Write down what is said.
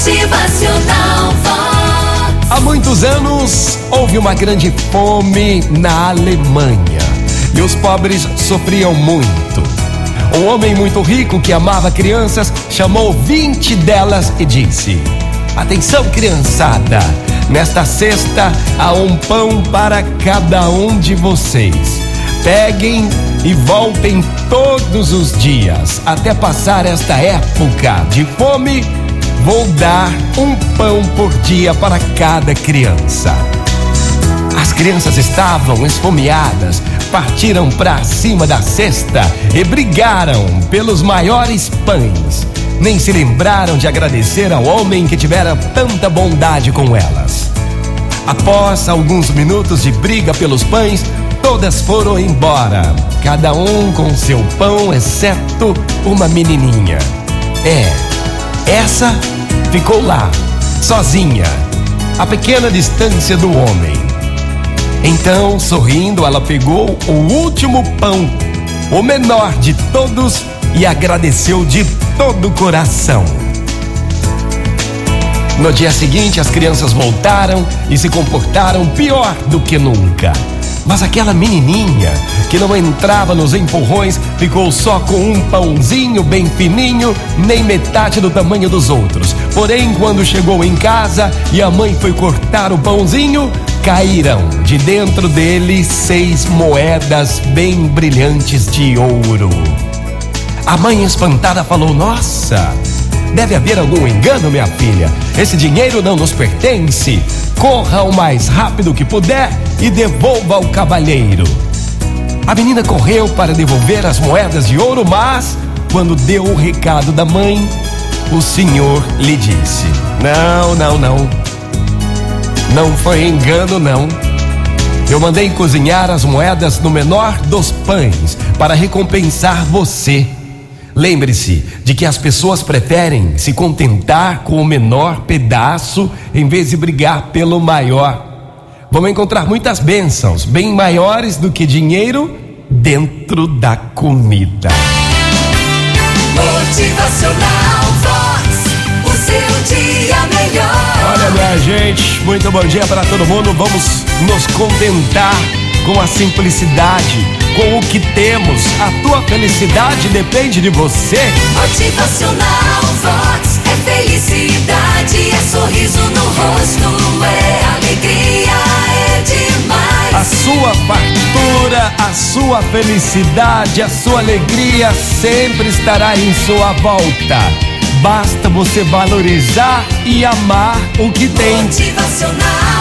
Motivacional Vox. Há muitos anos houve uma grande fome na Alemanha e os pobres sofriam muito. Um homem muito rico que amava crianças chamou 20 delas e disse: Atenção, criançada, nesta cesta há um pão para cada um de vocês. Peguem e voltem todos os dias até passar esta época de fome. Vou dar um pão por dia para cada criança. As crianças estavam esfomeadas, partiram para cima da cesta e brigaram pelos maiores pães. Nem se lembraram de agradecer ao homem que tivera tanta bondade com elas. Após alguns minutos de briga pelos pães, todas foram embora, cada um com seu pão, exceto uma menininha. É, essa ficou lá, sozinha, a pequena distância do homem. Então, sorrindo, ela pegou o último pão, o menor de todos, e agradeceu de todo o coração. No dia seguinte, as crianças voltaram e se comportaram pior do que nunca. Mas aquela menininha que não entrava nos empurrões ficou só com um pãozinho bem fininho, nem metade do tamanho dos outros. Porém, quando chegou em casa e a mãe foi cortar o pãozinho, caíram de dentro dele seis moedas bem brilhantes de ouro. A mãe espantada falou: Nossa, deve haver algum engano, minha filha. Esse dinheiro não nos pertence. Corra o mais rápido que puder e devolva ao cavalheiro. A menina correu para devolver as moedas de ouro, mas quando deu o recado da mãe, o senhor lhe disse: Não, não, não. Não foi engano, não. Eu mandei cozinhar as moedas no menor dos pães para recompensar você. Lembre-se de que as pessoas preferem se contentar com o menor pedaço em vez de brigar pelo maior. Vão encontrar muitas bênçãos, bem maiores do que dinheiro, dentro da comida. Motivacional Vox. O seu dia melhor. Olha, minha gente, muito bom dia para todo mundo. Vamos nos contentar com a simplicidade, com o que temos. A tua felicidade depende de você. Motivacional Vox. É felicidade, é sorriso no rosto, é alegria, é demais. A sua fartura, a sua felicidade, a sua alegria sempre estará em sua volta. Basta você valorizar e amar o que tem. Motivacional